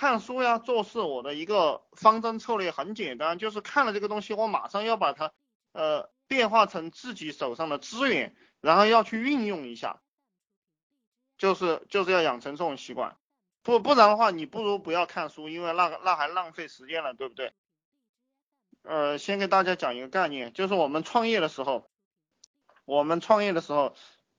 看书呀，做事我的一个方针策略很简单，就是看了这个东西，我马上要把它呃变化成自己手上的资源，然后要去运用一下，就是就是要养成这种习惯，不不然的话，你不如不要看书，因为那个那还浪费时间了，对不对？呃，先给大家讲一个概念，就是我们创业的时候，我们创业的时候，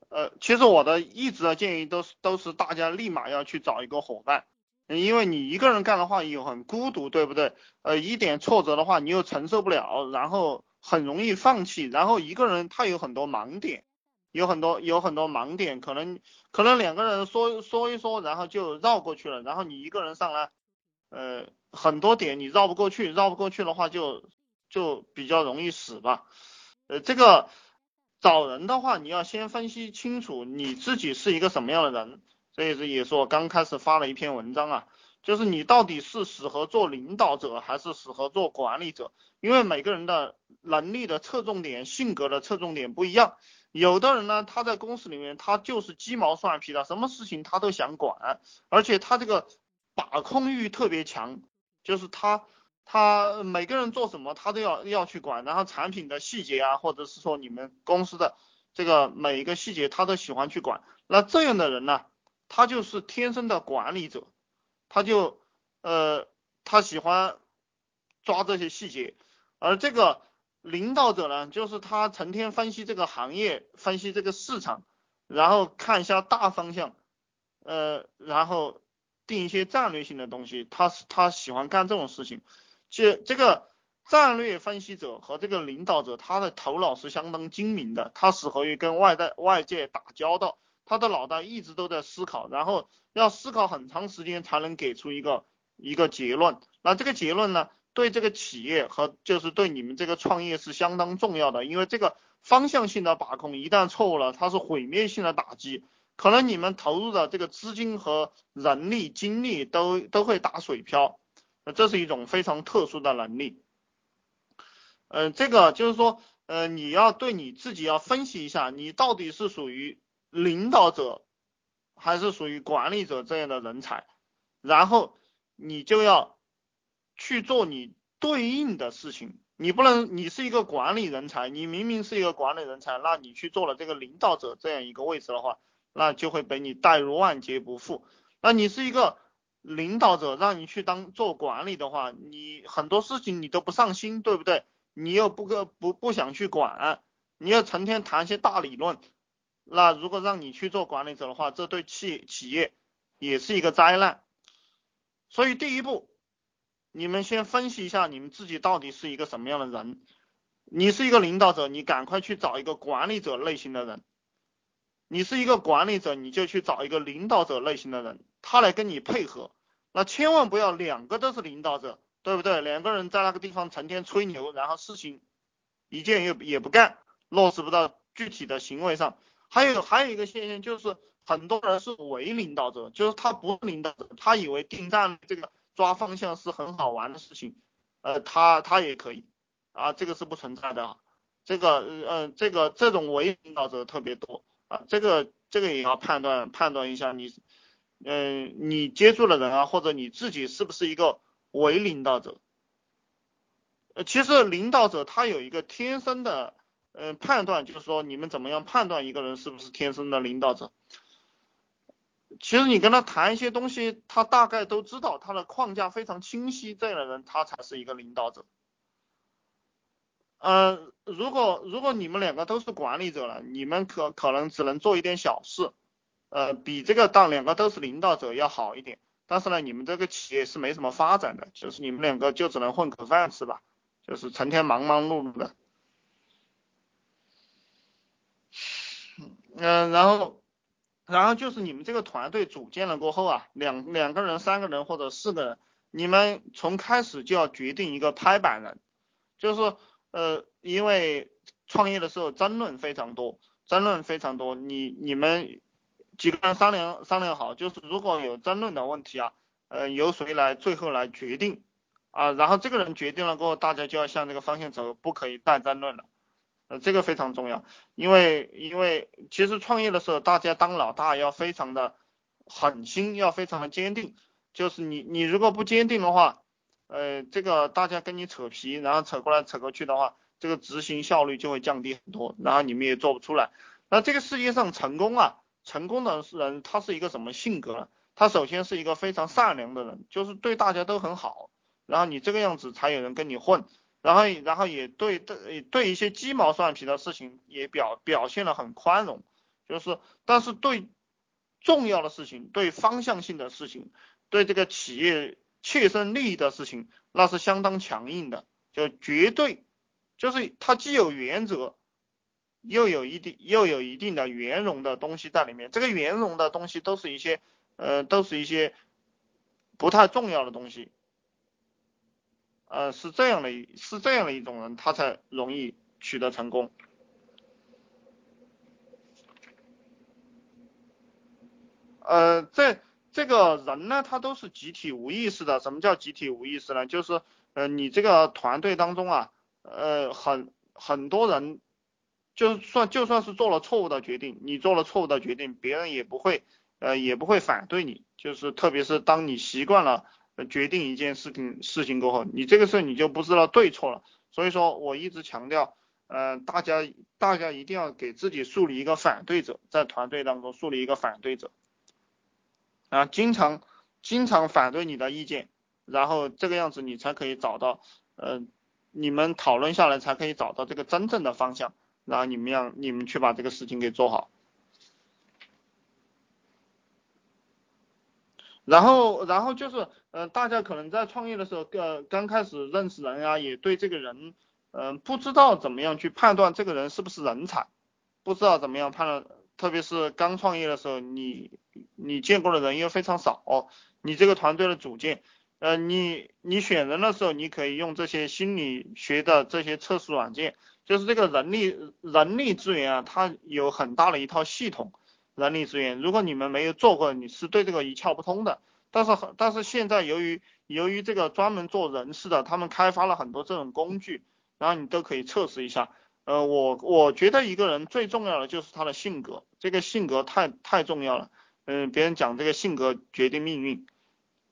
呃，其实我的一直的建议都是都是大家立马要去找一个伙伴。因为你一个人干的话又很孤独，对不对？呃，一点挫折的话你又承受不了，然后很容易放弃。然后一个人他有很多盲点，有很多有很多盲点，可能可能两个人说说一说，然后就绕过去了。然后你一个人上来，呃，很多点你绕不过去，绕不过去的话就就比较容易死吧。呃，这个找人的话，你要先分析清楚你自己是一个什么样的人。这也是也是我刚开始发了一篇文章啊，就是你到底是适合做领导者还是适合做管理者？因为每个人的能力的侧重点、性格的侧重点不一样。有的人呢，他在公司里面他就是鸡毛蒜皮的，什么事情他都想管，而且他这个把控欲特别强，就是他他每个人做什么他都要要去管，然后产品的细节啊，或者是说你们公司的这个每一个细节他都喜欢去管。那这样的人呢？他就是天生的管理者，他就呃他喜欢抓这些细节，而这个领导者呢，就是他成天分析这个行业，分析这个市场，然后看一下大方向，呃，然后定一些战略性的东西，他是他喜欢干这种事情。这这个战略分析者和这个领导者，他的头脑是相当精明的，他适合于跟外在外界打交道。他的脑袋一直都在思考，然后要思考很长时间才能给出一个一个结论。那这个结论呢，对这个企业和就是对你们这个创业是相当重要的，因为这个方向性的把控一旦错误了，它是毁灭性的打击，可能你们投入的这个资金和人力精力都都会打水漂。那这是一种非常特殊的能力。嗯，这个就是说，呃，你要对你自己要分析一下，你到底是属于。领导者还是属于管理者这样的人才，然后你就要去做你对应的事情，你不能你是一个管理人才，你明明是一个管理人才，那你去做了这个领导者这样一个位置的话，那就会被你带入万劫不复。那你是一个领导者，让你去当做管理的话，你很多事情你都不上心，对不对？你又不个不不想去管，你要成天谈些大理论。那如果让你去做管理者的话，这对企企业也是一个灾难。所以第一步，你们先分析一下你们自己到底是一个什么样的人。你是一个领导者，你赶快去找一个管理者类型的人；你是一个管理者，你就去找一个领导者类型的人，他来跟你配合。那千万不要两个都是领导者，对不对？两个人在那个地方成天吹牛，然后事情一件也也不干，落实不到具体的行为上。还有还有一个现象就是，很多人是伪领导者，就是他不是领导者，他以为定战这个抓方向是很好玩的事情，呃，他他也可以啊，这个是不存在的，这个呃这个这种伪领导者特别多啊，这个这个也要判断判断一下你，嗯，你接触的人啊，或者你自己是不是一个伪领导者？呃，其实领导者他有一个天生的。嗯，判断就是说你们怎么样判断一个人是不是天生的领导者？其实你跟他谈一些东西，他大概都知道，他的框架非常清晰，这样的人他才是一个领导者。嗯，如果如果你们两个都是管理者了，你们可可能只能做一点小事，呃，比这个当两个都是领导者要好一点。但是呢，你们这个企业是没什么发展的，就是你们两个就只能混口饭吃吧，就是成天忙忙碌碌的。嗯，然后，然后就是你们这个团队组建了过后啊，两两个人、三个人或者四个人，你们从开始就要决定一个拍板人，就是呃，因为创业的时候争论非常多，争论非常多，你你们几个人商量商量好，就是如果有争论的问题啊，呃，由谁来最后来决定啊，然后这个人决定了过后，大家就要向这个方向走，不可以再争论了。呃，这个非常重要，因为因为其实创业的时候，大家当老大要非常的狠心，要非常的坚定。就是你你如果不坚定的话，呃，这个大家跟你扯皮，然后扯过来扯过去的话，这个执行效率就会降低很多，然后你们也做不出来。那这个世界上成功啊，成功的人他是一个什么性格呢？他首先是一个非常善良的人，就是对大家都很好，然后你这个样子才有人跟你混，然后然后也对对对一些鸡毛蒜皮的事情也表表现的很宽容，就是但是对重要的事情、对方向性的事情、对这个企业切身利益的事情，那是相当强硬的，就绝对就是他既有原则，又有一定又有一定的圆融的东西在里面，这个圆融的东西都是一些。呃，都是一些不太重要的东西，呃，是这样的，是这样的一种人，他才容易取得成功。呃，这这个人呢，他都是集体无意识的。什么叫集体无意识呢？就是呃，你这个团队当中啊，呃，很很多人，就算就算是做了错误的决定，你做了错误的决定，别人也不会。呃，也不会反对你，就是特别是当你习惯了决定一件事情事情过后，你这个事你就不知道对错了。所以说我一直强调，呃，大家大家一定要给自己树立一个反对者，在团队当中树立一个反对者，啊，经常经常反对你的意见，然后这个样子你才可以找到，呃，你们讨论下来才可以找到这个真正的方向，然后你们让你们去把这个事情给做好。然后，然后就是，呃，大家可能在创业的时候，呃，刚开始认识人啊，也对这个人，嗯，不知道怎么样去判断这个人是不是人才，不知道怎么样判断，特别是刚创业的时候，你你见过的人又非常少，你这个团队的组建，呃，你你选人的时候，你可以用这些心理学的这些测试软件，就是这个人力人力资源啊，它有很大的一套系统。人力资源，如果你们没有做过，你是对这个一窍不通的。但是但是现在由于由于这个专门做人事的，他们开发了很多这种工具，然后你都可以测试一下。呃，我我觉得一个人最重要的就是他的性格，这个性格太太重要了。嗯，别人讲这个性格决定命运，